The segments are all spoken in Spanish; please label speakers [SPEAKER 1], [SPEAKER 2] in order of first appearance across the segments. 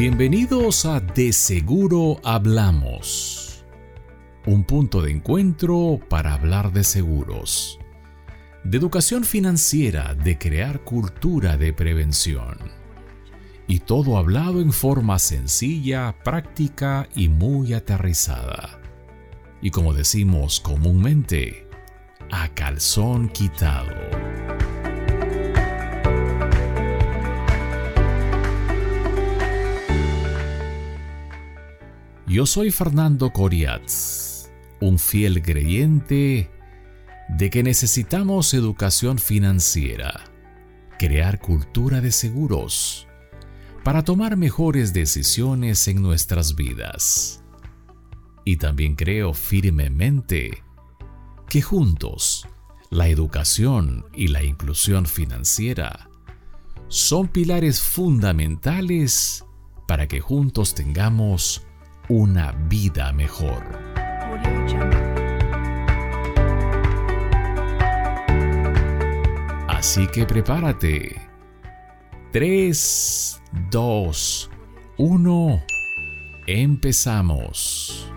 [SPEAKER 1] Bienvenidos a De Seguro Hablamos, un punto de encuentro para hablar de seguros, de educación financiera, de crear cultura de prevención. Y todo hablado en forma sencilla, práctica y muy aterrizada. Y como decimos comúnmente, a calzón quitado. Yo soy Fernando Coriatz, un fiel creyente de que necesitamos educación financiera, crear cultura de seguros, para tomar mejores decisiones en nuestras vidas. Y también creo firmemente que juntos, la educación y la inclusión financiera son pilares fundamentales para que juntos tengamos una vida mejor. Así que prepárate. 3, 2, 1. Empezamos.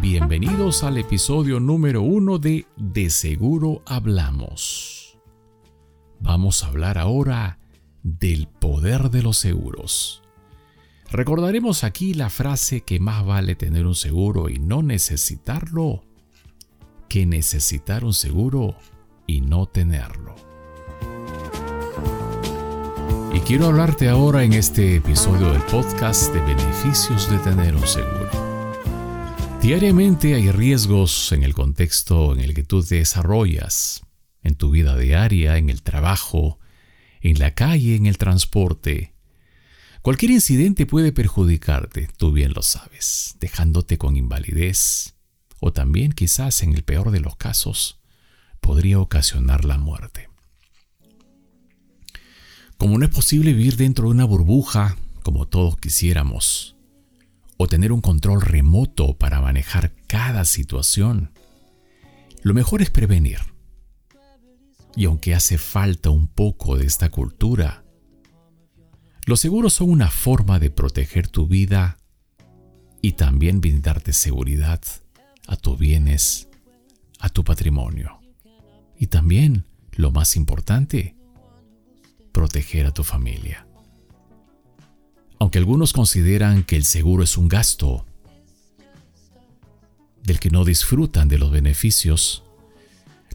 [SPEAKER 1] Bienvenidos al episodio número 1 de De Seguro Hablamos. Vamos a hablar ahora del poder de los seguros. Recordaremos aquí la frase que más vale tener un seguro y no necesitarlo que necesitar un seguro y no tenerlo. Y quiero hablarte ahora en este episodio del podcast de beneficios de tener un seguro. Diariamente hay riesgos en el contexto en el que tú te desarrollas, en tu vida diaria, en el trabajo, en la calle, en el transporte. Cualquier incidente puede perjudicarte, tú bien lo sabes, dejándote con invalidez o también quizás en el peor de los casos podría ocasionar la muerte. Como no es posible vivir dentro de una burbuja como todos quisiéramos, o tener un control remoto para manejar cada situación, lo mejor es prevenir y aunque hace falta un poco de esta cultura, los seguros son una forma de proteger tu vida y también brindarte seguridad a tus bienes, a tu patrimonio. Y también, lo más importante, proteger a tu familia. Aunque algunos consideran que el seguro es un gasto del que no disfrutan de los beneficios,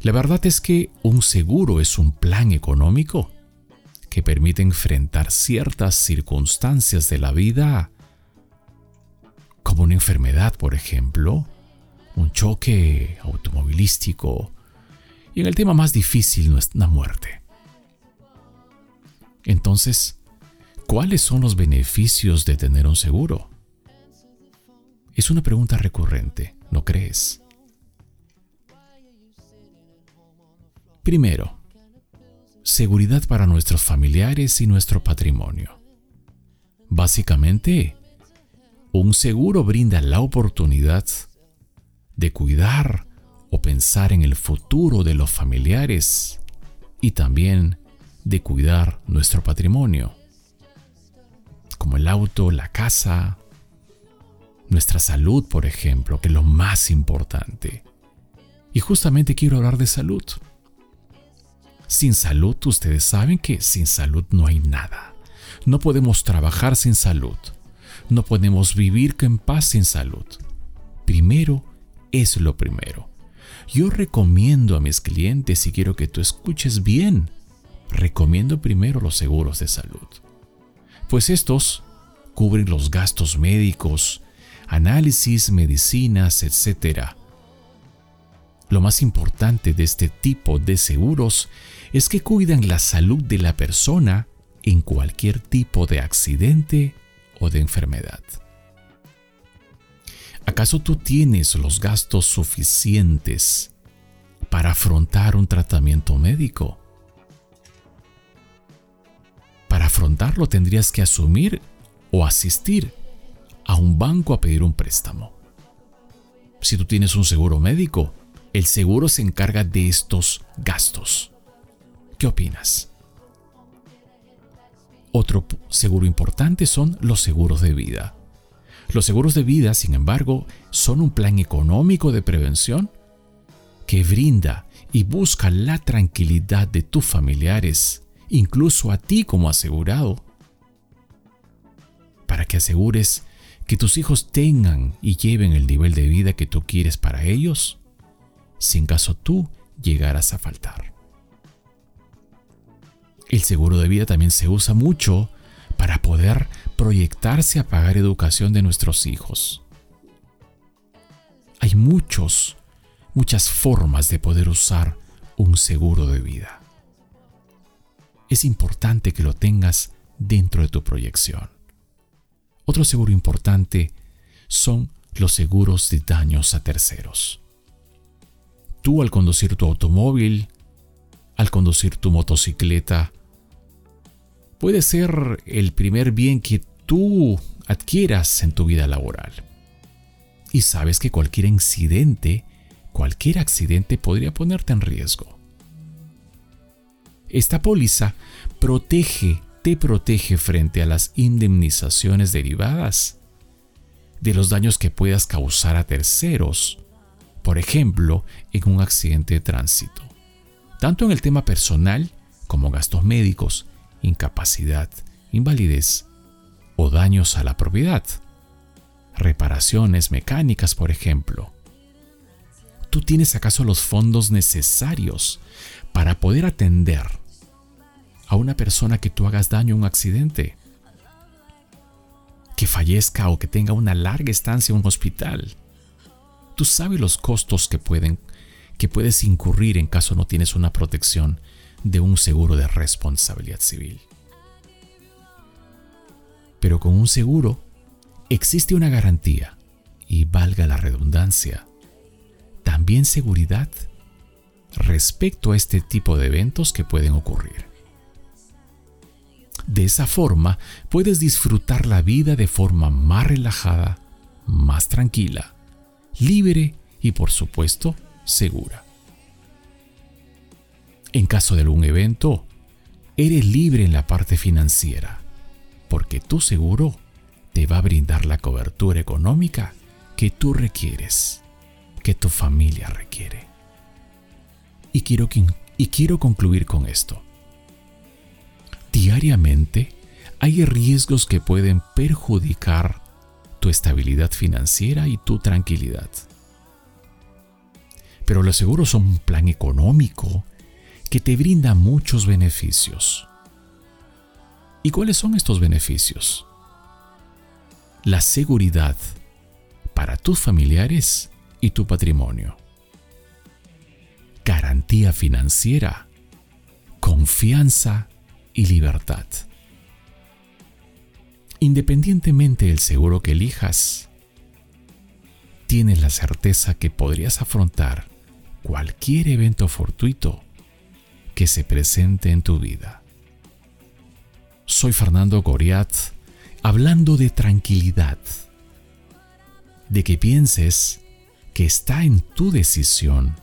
[SPEAKER 1] la verdad es que un seguro es un plan económico que permite enfrentar ciertas circunstancias de la vida, como una enfermedad, por ejemplo, un choque automovilístico, y en el tema más difícil, la muerte. Entonces, ¿cuáles son los beneficios de tener un seguro? Es una pregunta recurrente, ¿no crees? Primero, seguridad para nuestros familiares y nuestro patrimonio. Básicamente, un seguro brinda la oportunidad de cuidar o pensar en el futuro de los familiares y también de cuidar nuestro patrimonio, como el auto, la casa, nuestra salud, por ejemplo, que es lo más importante. Y justamente quiero hablar de salud. Sin salud, ustedes saben que sin salud no hay nada. No podemos trabajar sin salud. No podemos vivir en paz sin salud. Primero es lo primero. Yo recomiendo a mis clientes, y quiero que tú escuches bien, recomiendo primero los seguros de salud. Pues estos cubren los gastos médicos, análisis, medicinas, etc. Lo más importante de este tipo de seguros es que cuidan la salud de la persona en cualquier tipo de accidente o de enfermedad. ¿Acaso tú tienes los gastos suficientes para afrontar un tratamiento médico? Para afrontarlo tendrías que asumir o asistir a un banco a pedir un préstamo. Si tú tienes un seguro médico, el seguro se encarga de estos gastos. ¿Qué opinas? Otro seguro importante son los seguros de vida. Los seguros de vida, sin embargo, son un plan económico de prevención que brinda y busca la tranquilidad de tus familiares, incluso a ti como asegurado, para que asegures que tus hijos tengan y lleven el nivel de vida que tú quieres para ellos, si en caso tú llegaras a faltar. El seguro de vida también se usa mucho para poder proyectarse a pagar educación de nuestros hijos. Hay muchos, muchas formas de poder usar un seguro de vida. Es importante que lo tengas dentro de tu proyección. Otro seguro importante son los seguros de daños a terceros. Tú al conducir tu automóvil, al conducir tu motocicleta, puede ser el primer bien que tú adquieras en tu vida laboral. Y sabes que cualquier incidente, cualquier accidente podría ponerte en riesgo. Esta póliza protege, te protege frente a las indemnizaciones derivadas de los daños que puedas causar a terceros, por ejemplo, en un accidente de tránsito, tanto en el tema personal como gastos médicos, incapacidad, invalidez o daños a la propiedad. Reparaciones mecánicas, por ejemplo. ¿Tú tienes acaso los fondos necesarios para poder atender a una persona que tú hagas daño en un accidente? Que fallezca o que tenga una larga estancia en un hospital. Tú sabes los costos que pueden que puedes incurrir en caso no tienes una protección de un seguro de responsabilidad civil. Pero con un seguro existe una garantía y valga la redundancia, también seguridad respecto a este tipo de eventos que pueden ocurrir. De esa forma puedes disfrutar la vida de forma más relajada, más tranquila, libre y por supuesto segura. En caso de algún evento, eres libre en la parte financiera, porque tu seguro te va a brindar la cobertura económica que tú requieres, que tu familia requiere. Y quiero, y quiero concluir con esto. Diariamente hay riesgos que pueden perjudicar tu estabilidad financiera y tu tranquilidad. Pero los seguros son un plan económico que te brinda muchos beneficios. ¿Y cuáles son estos beneficios? La seguridad para tus familiares y tu patrimonio. Garantía financiera, confianza y libertad. Independientemente del seguro que elijas, tienes la certeza que podrías afrontar cualquier evento fortuito que se presente en tu vida. Soy Fernando Goriat, hablando de tranquilidad, de que pienses que está en tu decisión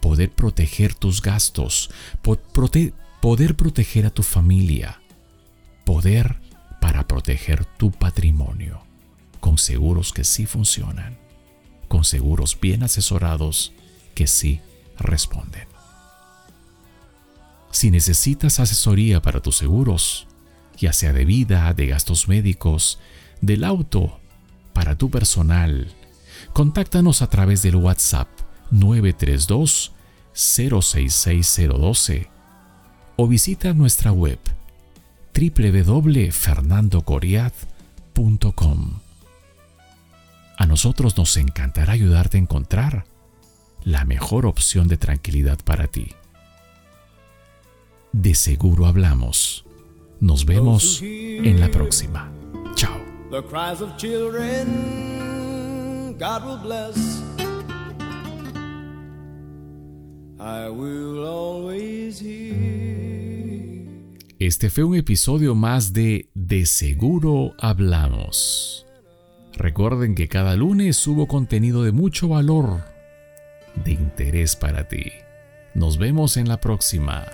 [SPEAKER 1] poder proteger tus gastos, poder proteger a tu familia, poder para proteger tu patrimonio, con seguros que sí funcionan, con seguros bien asesorados que sí responden. Si necesitas asesoría para tus seguros, ya sea de vida, de gastos médicos, del auto, para tu personal, contáctanos a través del WhatsApp 932 066012 o visita nuestra web www.fernandocoriat.com. A nosotros nos encantará ayudarte a encontrar la mejor opción de tranquilidad para ti de seguro hablamos. Nos vemos en la próxima. Chao. Este fue un episodio más de De Seguro Hablamos. Recuerden que cada lunes subo contenido de mucho valor, de interés para ti. Nos vemos en la próxima.